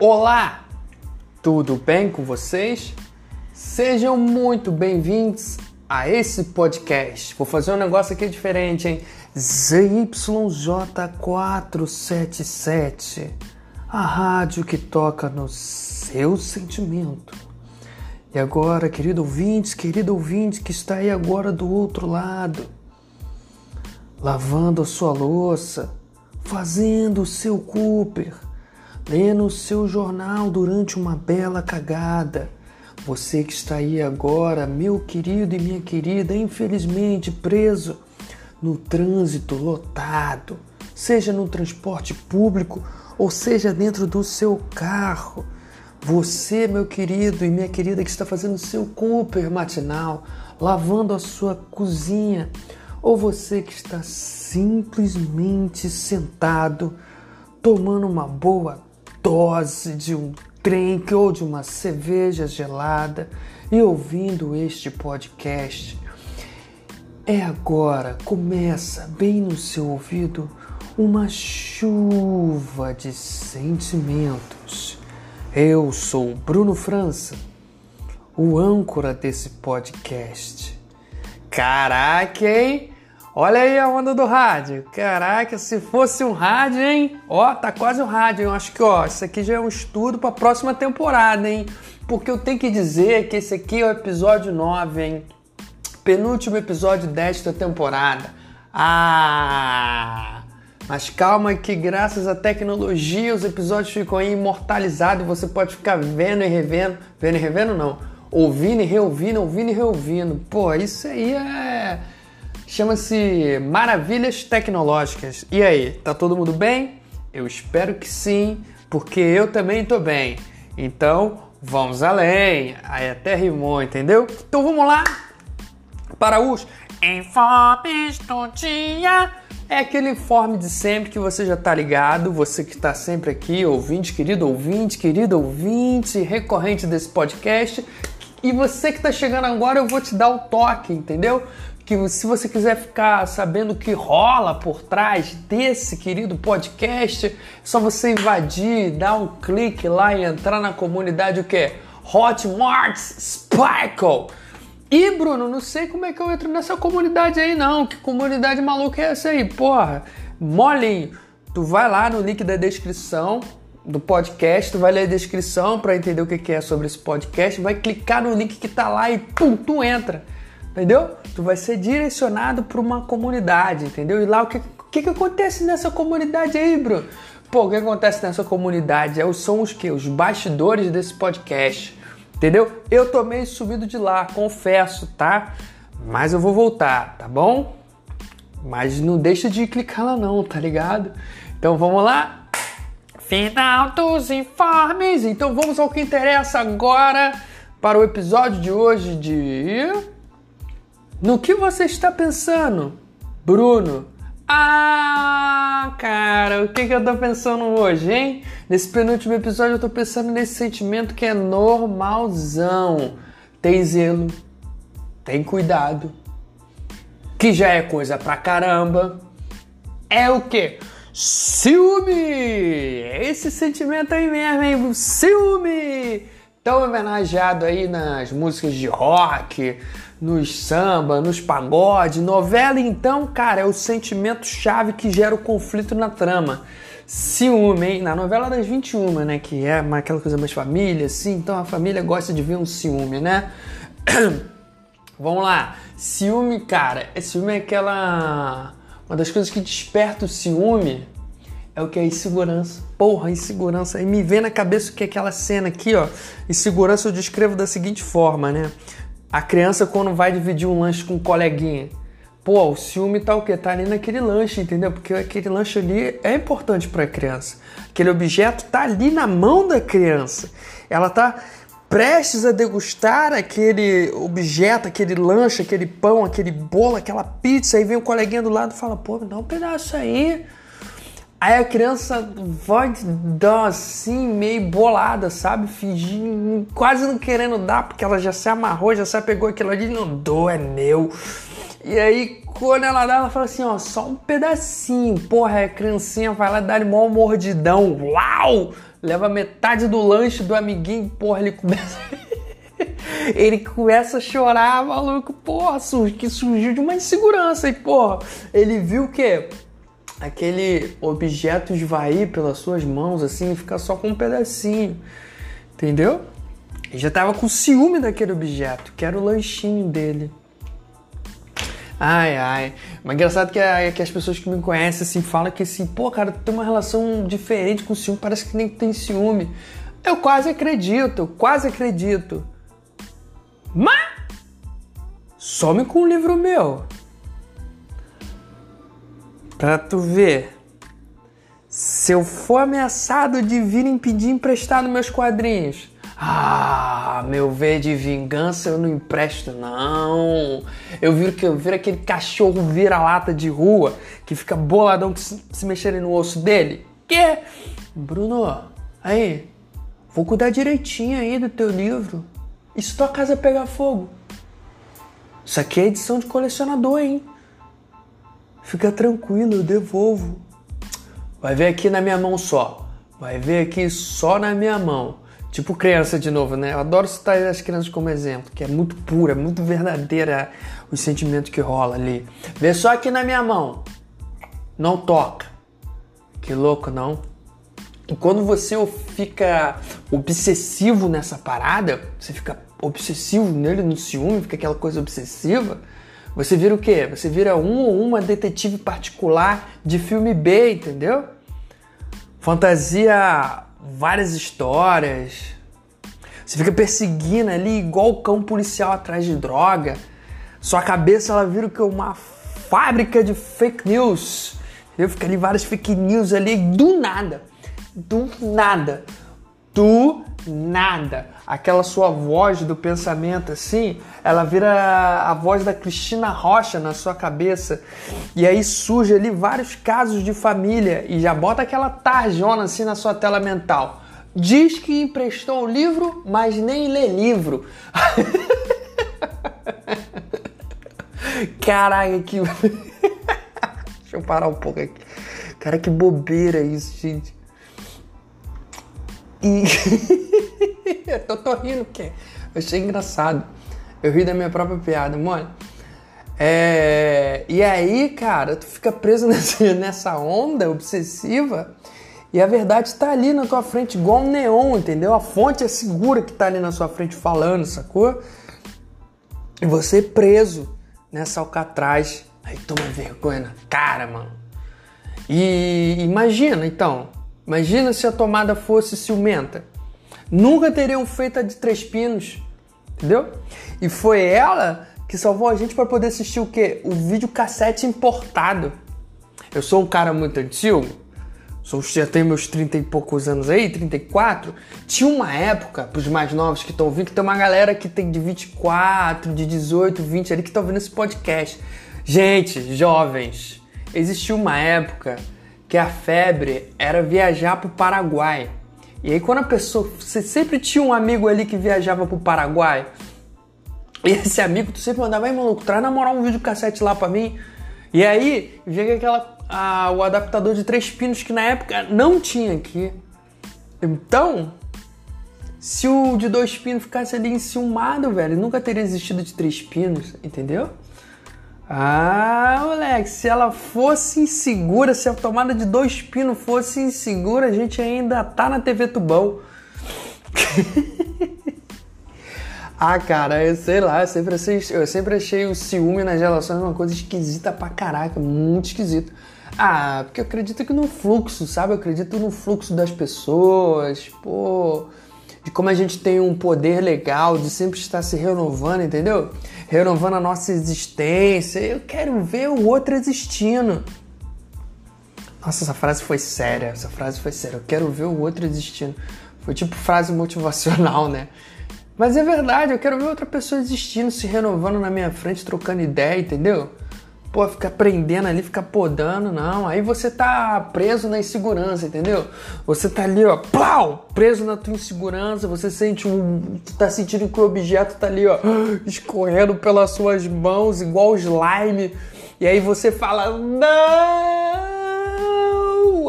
Olá, tudo bem com vocês? Sejam muito bem-vindos a esse podcast. Vou fazer um negócio aqui diferente, hein? ZYJ477, a rádio que toca no seu sentimento. E agora, querido ouvinte, querido ouvinte que está aí agora do outro lado, lavando a sua louça, fazendo o seu Cooper lendo o seu jornal durante uma bela cagada. Você que está aí agora, meu querido e minha querida, infelizmente preso no trânsito lotado, seja no transporte público ou seja dentro do seu carro. Você, meu querido e minha querida, que está fazendo o seu Cooper matinal, lavando a sua cozinha, ou você que está simplesmente sentado, tomando uma boa dose de um drink ou de uma cerveja gelada e ouvindo este podcast. É agora, começa bem no seu ouvido uma chuva de sentimentos. Eu sou Bruno França, o âncora desse podcast. Caraca, hein? Olha aí a onda do rádio. Caraca, se fosse um rádio, hein? Ó, tá quase um rádio. Eu acho que, ó, isso aqui já é um estudo para a próxima temporada, hein? Porque eu tenho que dizer que esse aqui é o episódio 9, hein? Penúltimo episódio desta temporada. Ah! Mas calma que graças à tecnologia os episódios ficam aí imortalizados e você pode ficar vendo e revendo. Vendo e revendo não. Ouvindo e reouvindo, ouvindo e reouvindo. Pô, isso aí é Chama-se Maravilhas Tecnológicas. E aí, tá todo mundo bem? Eu espero que sim, porque eu também tô bem. Então, vamos além. Aí até rimou, entendeu? Então vamos lá para os informes do dia. É aquele informe de sempre que você já tá ligado, você que está sempre aqui, ouvinte, querido ouvinte, querido ouvinte, recorrente desse podcast. E você que está chegando agora, eu vou te dar o toque, entendeu? Que se você quiser ficar sabendo o que rola por trás desse querido podcast, é só você invadir, dar um clique lá e entrar na comunidade o que? Hotmarts Sparkle. E Bruno, não sei como é que eu entro nessa comunidade aí não. Que comunidade maluca é essa aí? Porra, molinho. Tu vai lá no link da descrição do podcast, vai ler a descrição para entender o que é sobre esse podcast, vai clicar no link que tá lá e pum, tu entra entendeu? Tu vai ser direcionado para uma comunidade, entendeu? E lá o que, que, que acontece nessa comunidade aí, Bruno? Pô, o que acontece nessa comunidade é, são os que? Os bastidores desse podcast, entendeu? Eu tô meio subido de lá, confesso, tá? Mas eu vou voltar, tá bom? Mas não deixa de clicar lá não, tá ligado? Então vamos lá? Final dos informes. Então vamos ao que interessa agora para o episódio de hoje de no que você está pensando, Bruno? Ah, cara, o que, que eu tô pensando hoje, hein? Nesse penúltimo episódio eu tô pensando nesse sentimento que é normalzão. Tem zelo, tem cuidado, que já é coisa pra caramba. É o que? Ciúme! Esse sentimento aí mesmo, hein? Ciúme! Tão homenageado aí nas músicas de rock, nos samba, nos pagode, novela, então, cara, é o sentimento chave que gera o conflito na trama. Ciúme, hein? Na novela das 21, né? Que é aquela coisa mais família, assim, então a família gosta de ver um ciúme, né? Vamos lá. Ciúme, cara, é ciúme é aquela. Uma das coisas que desperta o ciúme é o que é insegurança. Porra, insegurança. E me vem na cabeça o que é aquela cena aqui, ó. Insegurança eu descrevo da seguinte forma, né? A criança quando vai dividir um lanche com um coleguinha. Pô, o ciúme tá o quê? Tá ali naquele lanche, entendeu? Porque aquele lanche ali é importante para a criança. Aquele objeto tá ali na mão da criança. Ela tá prestes a degustar aquele objeto, aquele lanche, aquele pão, aquele bolo, aquela pizza, aí vem o coleguinha do lado e fala: "Pô, me dá um pedaço aí". Aí a criança vai dar assim, meio bolada, sabe? Fingindo, quase não querendo dar, porque ela já se amarrou, já se apegou aquilo ali, não dou, é meu. E aí, quando ela dá, ela fala assim: ó, só um pedacinho. Porra, a criancinha vai lá dar mó mordidão. Uau! leva metade do lanche do amiguinho, porra, ele começa. ele começa a chorar, maluco, porra, que surgiu de uma insegurança. E, porra, ele viu o quê? Aquele objeto esvair pelas suas mãos, assim, ficar só com um pedacinho. Entendeu? Ele já tava com ciúme daquele objeto, que era o lanchinho dele. Ai, ai. Mas engraçado que, a, que as pessoas que me conhecem assim falam que assim, pô, cara, tu tem uma relação diferente com ciúme, parece que nem tem ciúme. Eu quase acredito, eu quase acredito. Mas some com um livro meu. Pra tu ver. Se eu for ameaçado de vir impedir emprestado meus quadrinhos, ah, meu ver de vingança eu não empresto, não. Eu viro que eu viro aquele cachorro vira-lata de rua que fica boladão que se, se mexerem no osso dele. Que? Bruno, aí, vou cuidar direitinho aí do teu livro. E se tua casa pegar fogo? Isso aqui é edição de colecionador, hein? Fica tranquilo, eu devolvo. Vai ver aqui na minha mão só. Vai ver aqui só na minha mão. Tipo criança de novo, né? Eu adoro citar as crianças como exemplo, que é muito pura, muito verdadeira o sentimento que rola ali. Vê só aqui na minha mão. Não toca. Que louco, não? E quando você fica obsessivo nessa parada, você fica obsessivo nele, no ciúme, fica aquela coisa obsessiva, você vira o quê? Você vira um ou uma detetive particular de filme B, entendeu? Fantasia várias histórias. Você fica perseguindo ali igual o cão policial atrás de droga. Sua cabeça ela vira que uma fábrica de fake news. Eu fico ali várias fake news ali do nada. Do nada. Do nada. Aquela sua voz do pensamento assim, ela vira a voz da Cristina Rocha na sua cabeça. E aí surge ali vários casos de família e já bota aquela tarjona assim na sua tela mental. Diz que emprestou o livro, mas nem lê livro. Caraca, que. Deixa eu parar um pouco aqui. Cara, que bobeira isso, gente. E. eu tô rindo porque eu achei engraçado. Eu ri da minha própria piada, mano. É... E aí, cara, tu fica preso nessa, onda obsessiva e a verdade tá ali na tua frente, igual um neon, entendeu? A fonte é segura que tá ali na sua frente falando, sacou? E você preso nessa alcatraz. Aí toma vergonha na cara, mano. E imagina, então, Imagina se a tomada fosse ciumenta. Nunca teriam feito a de três pinos, entendeu? E foi ela que salvou a gente para poder assistir o quê? O vídeo cassete importado. Eu sou um cara muito antigo, sou, já tenho meus 30 e poucos anos aí, 34. Tinha uma época, para os mais novos que estão ouvindo, que tem uma galera que tem de 24, de 18, 20 ali que estão ouvindo esse podcast. Gente, jovens, existiu uma época que a febre era viajar para o Paraguai. E aí quando a pessoa, você sempre tinha um amigo ali que viajava para o Paraguai. E esse amigo tu sempre mandava, vai maluco, traz na moral um vídeo cassete lá para mim. E aí chega aquela a, o adaptador de três pinos que na época não tinha aqui. Então, se o de dois pinos ficasse ali enciumado, velho, nunca teria existido de três pinos, entendeu? Ah, moleque, se ela fosse insegura, se a tomada de dois pinos fosse insegura, a gente ainda tá na TV Tubão. ah, cara, eu sei lá, eu sempre, achei, eu sempre achei o ciúme nas relações uma coisa esquisita pra caraca, muito esquisito. Ah, porque eu acredito que no fluxo, sabe? Eu acredito no fluxo das pessoas, pô de como a gente tem um poder legal de sempre estar se renovando, entendeu? Renovando a nossa existência. Eu quero ver o outro existindo. Nossa, essa frase foi séria. Essa frase foi séria. Eu quero ver o outro existindo. Foi tipo frase motivacional, né? Mas é verdade, eu quero ver outra pessoa existindo, se renovando na minha frente, trocando ideia, entendeu? Pô, ficar prendendo ali, ficar podando, não. Aí você tá preso na insegurança, entendeu? Você tá ali, ó, plau, preso na tua insegurança, você sente um. Tá sentindo que o objeto tá ali, ó, escorrendo pelas suas mãos, igual slime. E aí você fala, não,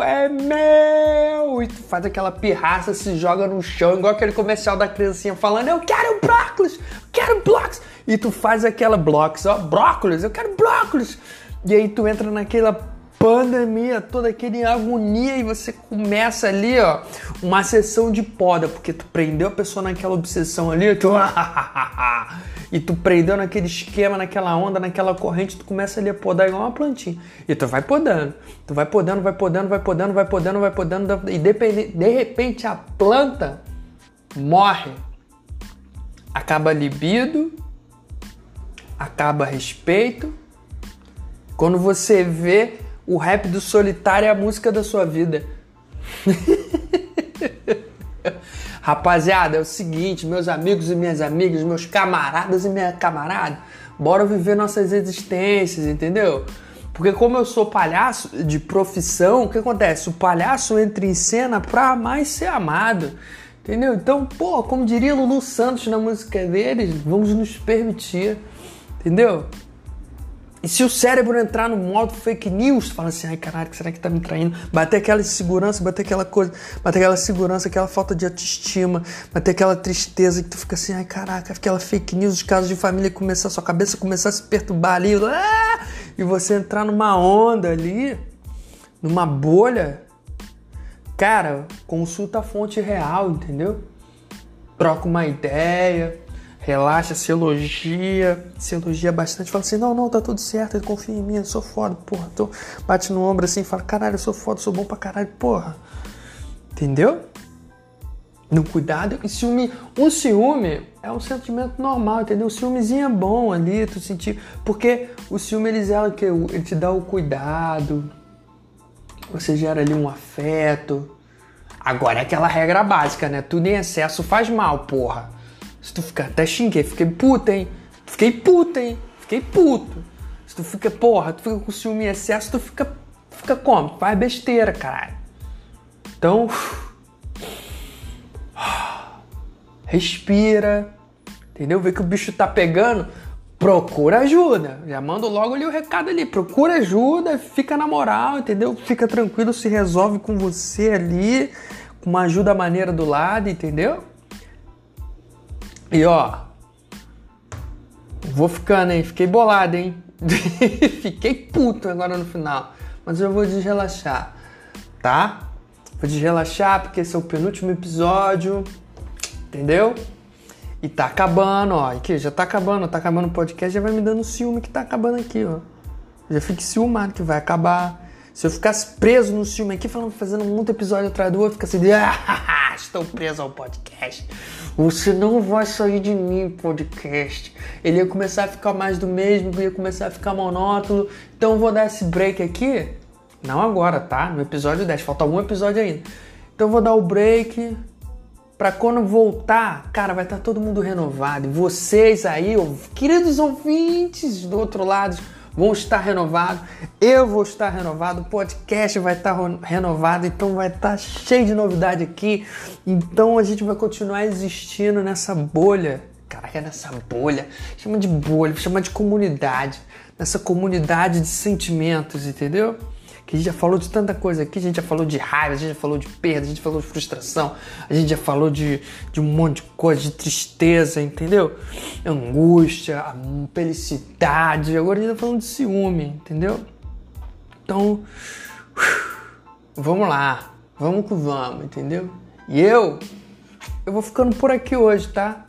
é meu! e tu faz aquela pirraça, se joga no chão, igual aquele comercial da criancinha falando, eu quero brócolis, quero blocos. E tu faz aquela blocos, ó, brócolis, eu quero brócolis. E aí tu entra naquela pandemia, toda aquele agonia e você começa ali, ó, uma sessão de poda, porque tu prendeu a pessoa naquela obsessão ali, tu e tu prendeu naquele esquema, naquela onda, naquela corrente, tu começa ali a podar igual uma plantinha. E tu vai podando, tu vai podando, vai podando, vai podando, vai podando, vai podando, e de repente a planta morre. Acaba libido, acaba respeito. Quando você vê o rap do solitário é a música da sua vida. Rapaziada, é o seguinte, meus amigos e minhas amigas, meus camaradas e minha camarada, bora viver nossas existências, entendeu? Porque como eu sou palhaço de profissão, o que acontece? O palhaço entra em cena pra mais ser amado. Entendeu? Então, pô, como diria Lulu Santos na música deles, vamos nos permitir. Entendeu? E se o cérebro entrar no modo fake news, fala assim, ai caralho, será que tá me traindo? Bater aquela insegurança, bater aquela coisa, bater aquela segurança, aquela falta de autoestima, bater aquela tristeza que tu fica assim, ai caraca, aquela fake news, os casos de família começar, sua cabeça começar a se perturbar ali, ah! e você entrar numa onda ali, numa bolha, cara, consulta a fonte real, entendeu? Troca uma ideia, relaxa, se elogia, se elogia bastante, fala assim, não, não, tá tudo certo, confia em mim, eu sou foda, porra. Então, bate no ombro assim, fala, caralho, eu sou foda, sou bom pra caralho, porra. Entendeu? No cuidado, e ciúme, um ciúme é um sentimento normal, entendeu? O ciúmezinho é bom ali, tu sentir, porque o ciúme ele zela que ele te dá o cuidado, você gera ali um afeto. Agora é aquela regra básica, né? Tudo em excesso faz mal, porra. Se tu ficar, até xinguei, fiquei puta, hein? Fiquei puta, hein? Fiquei puto. Se tu fica, porra, tu fica com ciúme em excesso, tu fica, fica como? Faz besteira, caralho. Então, respira, entendeu? Vê que o bicho tá pegando, procura ajuda. Já mando logo ali o recado ali, procura ajuda, fica na moral, entendeu? Fica tranquilo, se resolve com você ali, com uma ajuda maneira do lado, entendeu? E ó, vou ficando, hein? Fiquei bolado, hein? Fiquei puto agora no final. Mas eu vou desrelaxar, tá? Vou desrelaxar porque esse é o penúltimo episódio, entendeu? E tá acabando, ó. Aqui, já tá acabando, tá acabando o podcast, já vai me dando ciúme que tá acabando aqui, ó. Já fique ciúmado que vai acabar. Se eu ficasse preso no ciúme aqui, falando, fazendo muito episódio atrás do outro, fica assim, ah, estou preso ao podcast. Você não vai sair de mim, podcast. Ele ia começar a ficar mais do mesmo, ia começar a ficar monótono. Então eu vou dar esse break aqui. Não agora, tá? No episódio 10. Falta algum episódio ainda. Então eu vou dar o break. Pra quando voltar, cara, vai estar tá todo mundo renovado. E vocês aí, queridos ouvintes do outro lado, vão estar renovados, eu vou estar renovado, o podcast vai estar renovado, então vai estar cheio de novidade aqui. Então a gente vai continuar existindo nessa bolha. Caraca, nessa bolha. Chama de bolha, chama de comunidade. Nessa comunidade de sentimentos, entendeu? Que a gente já falou de tanta coisa aqui, a gente já falou de raiva, a gente já falou de perda, a gente falou de frustração, a gente já falou de, de um monte de coisa, de tristeza, entendeu? Angústia, felicidade, agora a gente tá falando de ciúme, entendeu? Então, vamos lá, vamos que vamos, entendeu? E eu, eu vou ficando por aqui hoje, tá?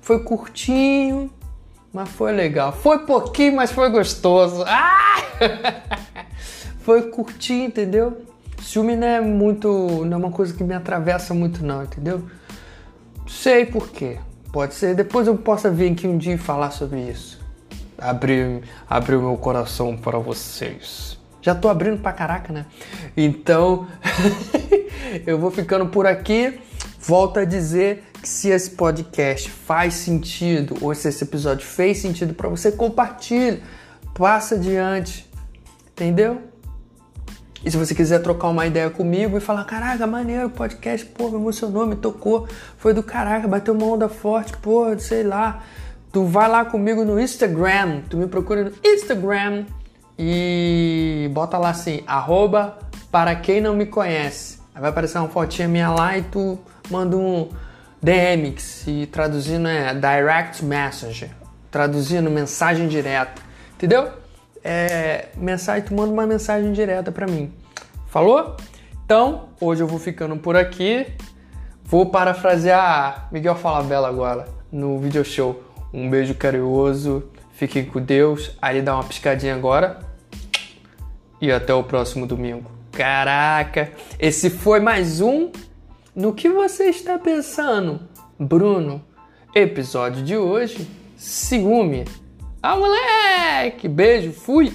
Foi curtinho, mas foi legal. Foi pouquinho, mas foi gostoso. Ah! foi curtir, entendeu? Ciúme não é muito. não é uma coisa que me atravessa muito, não, entendeu? Sei por quê. Pode ser. Depois eu possa vir aqui um dia e falar sobre isso. Abrir, abrir o meu coração para vocês. Já tô abrindo pra caraca, né? Então, eu vou ficando por aqui. Volto a dizer que se esse podcast faz sentido, ou se esse episódio fez sentido para você, compartilhe, passa adiante, entendeu? E se você quiser trocar uma ideia comigo e falar, caraca, maneiro, podcast, pô, me emocionou, me tocou, foi do caraca, bateu uma onda forte, pô, sei lá. Tu vai lá comigo no Instagram, tu me procura no Instagram e bota lá assim, arroba para quem não me conhece. Aí vai aparecer uma fotinha minha lá e tu manda um DM, que se traduzindo é Direct Messenger. Traduzindo mensagem direta. Entendeu? É, mensagem, tu manda uma mensagem direta para mim. Falou? Então, hoje eu vou ficando por aqui. Vou parafrasear Miguel Falabella agora no video show. Um beijo carinhoso, fiquem com Deus. Aí dá uma piscadinha agora. E até o próximo domingo. Caraca, esse foi mais um No que você está pensando, Bruno? Episódio de hoje, ciúme. Ah, moleque! Beijo, fui!